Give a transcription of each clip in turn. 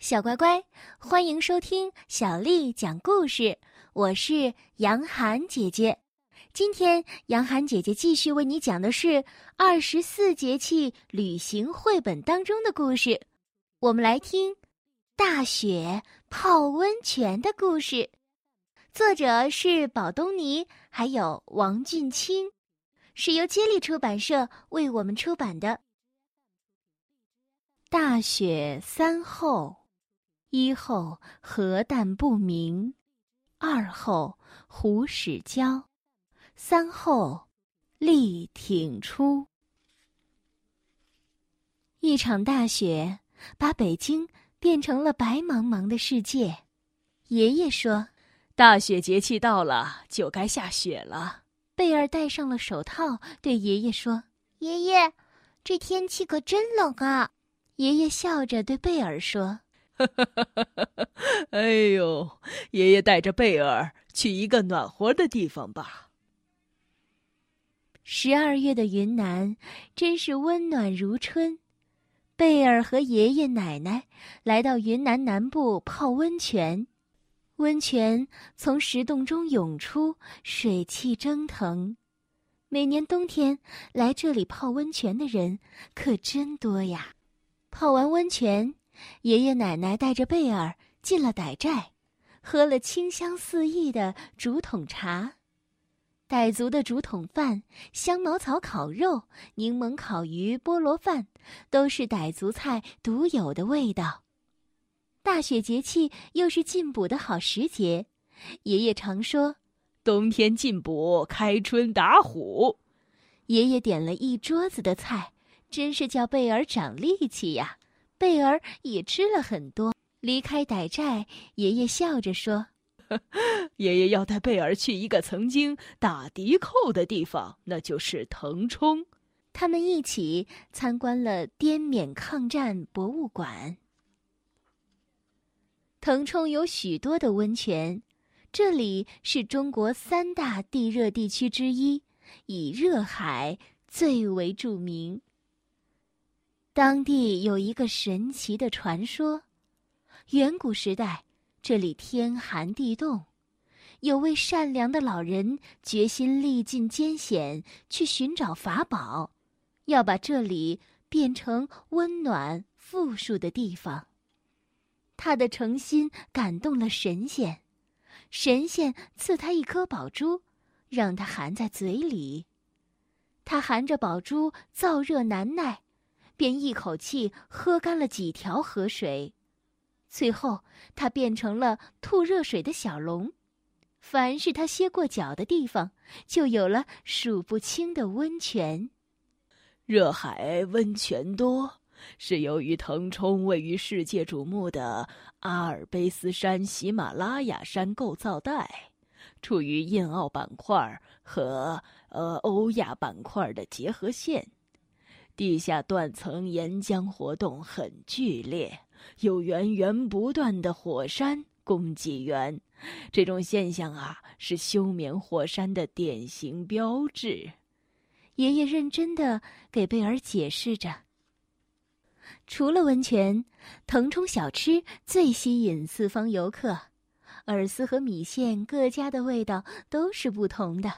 小乖乖，欢迎收听小丽讲故事。我是杨涵姐姐，今天杨涵姐姐继续为你讲的是二十四节气旅行绘本当中的故事。我们来听大雪泡温泉的故事，作者是宝东尼，还有王俊清，是由接力出版社为我们出版的。大雪三后。一后核弹不明，二后胡始焦，三后力挺出。一场大雪把北京变成了白茫茫的世界。爷爷说：“大雪节气到了，就该下雪了。”贝尔戴上了手套，对爷爷说：“爷爷，这天气可真冷啊！”爷爷笑着对贝尔说。哎呦，爷爷带着贝尔去一个暖和的地方吧。十二月的云南真是温暖如春。贝尔和爷爷奶奶来到云南南部泡温泉，温泉从石洞中涌出，水汽蒸腾。每年冬天来这里泡温泉的人可真多呀。泡完温泉。爷爷奶奶带着贝尔进了傣寨，喝了清香四溢的竹筒茶。傣族的竹筒饭、香茅草烤肉、柠檬烤鱼、菠萝饭，都是傣族菜独有的味道。大雪节气又是进补的好时节，爷爷常说：“冬天进补，开春打虎。”爷爷点了一桌子的菜，真是叫贝尔长力气呀。贝儿也吃了很多。离开傣寨，爷爷笑着说：“爷爷要带贝儿去一个曾经打敌寇的地方，那就是腾冲。”他们一起参观了滇缅抗战博物馆。腾冲有许多的温泉，这里是中国三大地热地区之一，以热海最为著名。当地有一个神奇的传说：远古时代，这里天寒地冻，有位善良的老人决心历尽艰险去寻找法宝，要把这里变成温暖富庶的地方。他的诚心感动了神仙，神仙赐他一颗宝珠，让他含在嘴里。他含着宝珠，燥热难耐。便一口气喝干了几条河水，最后他变成了吐热水的小龙。凡是他歇过脚的地方，就有了数不清的温泉。热海温泉多，是由于腾冲位于世界瞩目的阿尔卑斯山喜马拉雅山构造带，处于印澳板块和呃欧亚板块的结合线。地下断层岩浆活动很剧烈，有源源不断的火山供给源，这种现象啊是休眠火山的典型标志。爷爷认真的给贝尔解释着。除了温泉，腾冲小吃最吸引四方游客，饵丝和米线各家的味道都是不同的。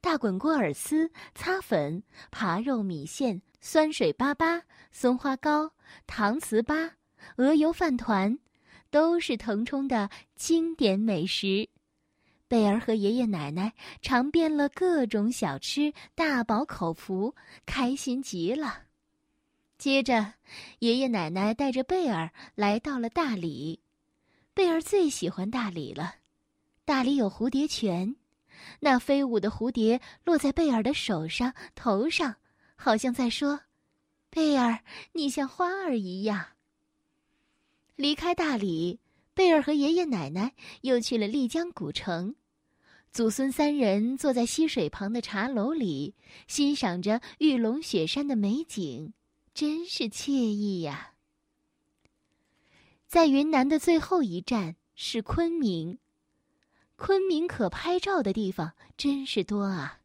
大滚锅饵丝、擦粉、扒肉米线。酸水粑粑、松花糕、糖糍粑、鹅油饭团，都是腾冲的经典美食。贝儿和爷爷奶奶尝遍了各种小吃，大饱口福，开心极了。接着，爷爷奶奶带着贝儿来到了大理。贝儿最喜欢大理了。大理有蝴蝶泉，那飞舞的蝴蝶落在贝尔的手上、头上。好像在说：“贝尔，你像花儿一样。”离开大理，贝尔和爷爷奶奶又去了丽江古城。祖孙三人坐在溪水旁的茶楼里，欣赏着玉龙雪山的美景，真是惬意呀。在云南的最后一站是昆明，昆明可拍照的地方真是多啊，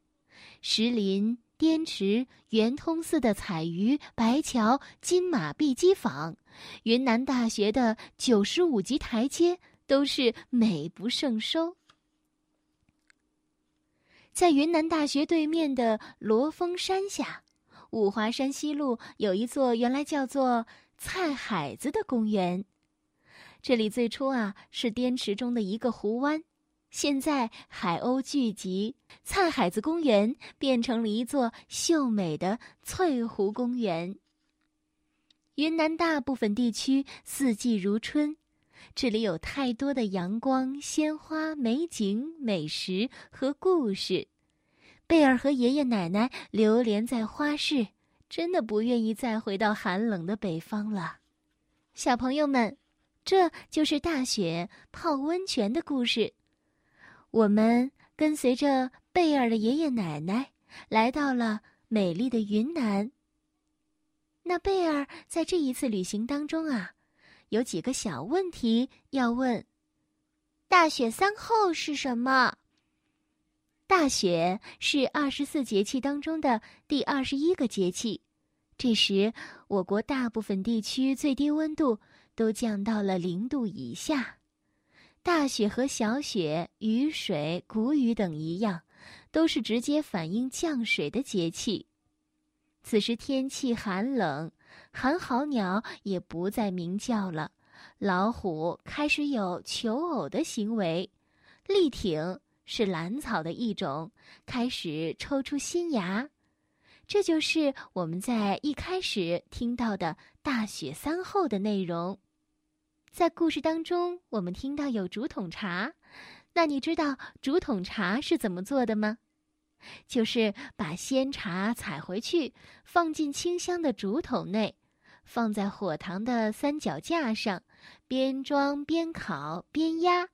石林。滇池、圆通寺的彩鱼、白桥、金马碧鸡坊，云南大学的九十五级台阶，都是美不胜收。在云南大学对面的罗峰山下，五华山西路有一座原来叫做菜海子的公园。这里最初啊是滇池中的一个湖湾，现在海鸥聚集，菜海子公园变成了一座秀美的翠湖公园。云南大部分地区四季如春，这里有太多的阳光、鲜花、美景、美食和故事。贝尔和爷爷奶奶流连在花市，真的不愿意再回到寒冷的北方了。小朋友们，这就是大雪泡温泉的故事。我们跟随着贝尔的爷爷奶奶来到了美丽的云南。那贝尔在这一次旅行当中啊，有几个小问题要问：大雪三候是什么？大雪是二十四节气当中的第二十一个节气，这时我国大部分地区最低温度都降到了零度以下。大雪和小雪、雨水、谷雨等一样，都是直接反映降水的节气。此时天气寒冷，寒号鸟也不再鸣叫了，老虎开始有求偶的行为，力挺。是兰草的一种，开始抽出新芽，这就是我们在一开始听到的大雪三候的内容。在故事当中，我们听到有竹筒茶，那你知道竹筒茶是怎么做的吗？就是把鲜茶采回去，放进清香的竹筒内，放在火塘的三脚架上，边装边烤边压。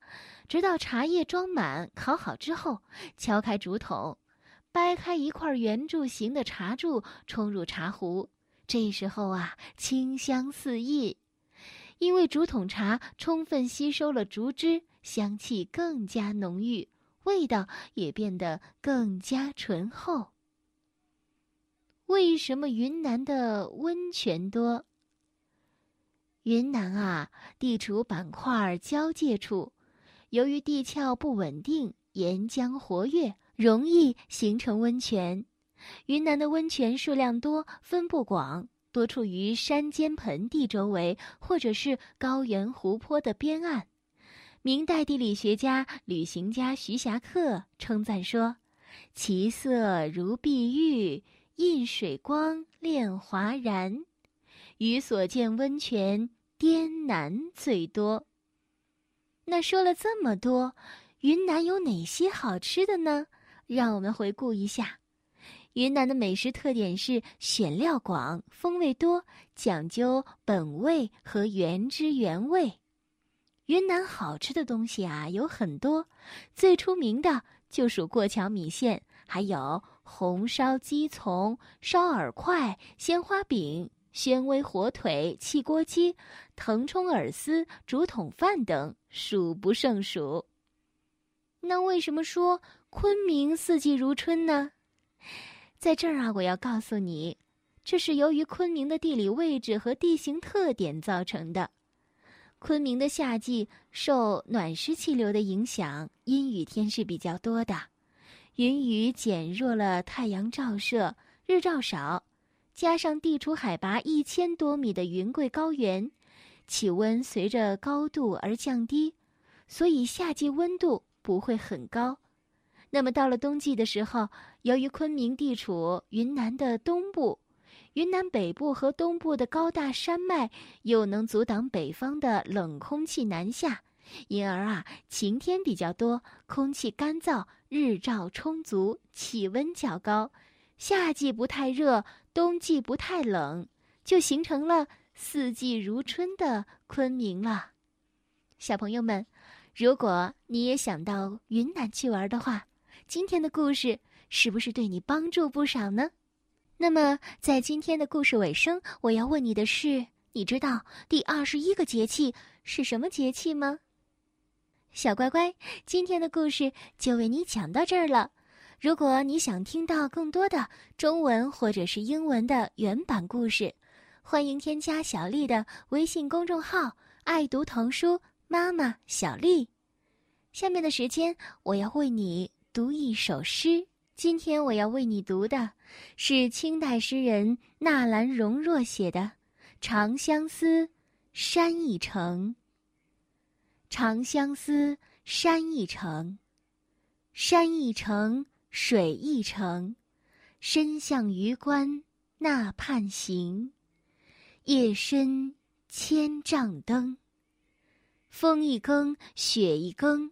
直到茶叶装满、烤好之后，敲开竹筒，掰开一块圆柱形的茶柱，冲入茶壶。这时候啊，清香四溢，因为竹筒茶充分吸收了竹汁，香气更加浓郁，味道也变得更加醇厚。为什么云南的温泉多？云南啊，地处板块交界处。由于地壳不稳定，岩浆活跃，容易形成温泉。云南的温泉数量多，分布广，多处于山间盆地周围，或者是高原湖泊的边岸。明代地理学家、旅行家徐霞客称赞说：“其色如碧玉，映水光，炼华然。与所见温泉，滇南最多。”那说了这么多，云南有哪些好吃的呢？让我们回顾一下，云南的美食特点是选料广、风味多，讲究本味和原汁原味。云南好吃的东西啊有很多，最出名的就属过桥米线，还有红烧鸡从、烧饵块、鲜花饼。宣威火腿、汽锅鸡、腾冲饵丝、竹筒饭等数不胜数。那为什么说昆明四季如春呢？在这儿啊，我要告诉你，这是由于昆明的地理位置和地形特点造成的。昆明的夏季受暖湿气流的影响，阴雨天是比较多的，云雨减弱了太阳照射，日照少。加上地处海拔一千多米的云贵高原，气温随着高度而降低，所以夏季温度不会很高。那么到了冬季的时候，由于昆明地处云南的东部，云南北部和东部的高大山脉又能阻挡北方的冷空气南下，因而啊，晴天比较多，空气干燥，日照充足，气温较高，夏季不太热。冬季不太冷，就形成了四季如春的昆明了。小朋友们，如果你也想到云南去玩的话，今天的故事是不是对你帮助不少呢？那么，在今天的故事尾声，我要问你的是：你知道第二十一个节气是什么节气吗？小乖乖，今天的故事就为你讲到这儿了。如果你想听到更多的中文或者是英文的原版故事，欢迎添加小丽的微信公众号“爱读童书妈妈小丽”。下面的时间，我要为你读一首诗。今天我要为你读的是清代诗人纳兰容若写的《长相思》，山一程。长相思，山一程，山一程。水一程，身向榆关那畔行。夜深千帐灯，风一更，雪一更。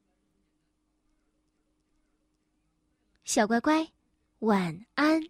小乖乖，晚安。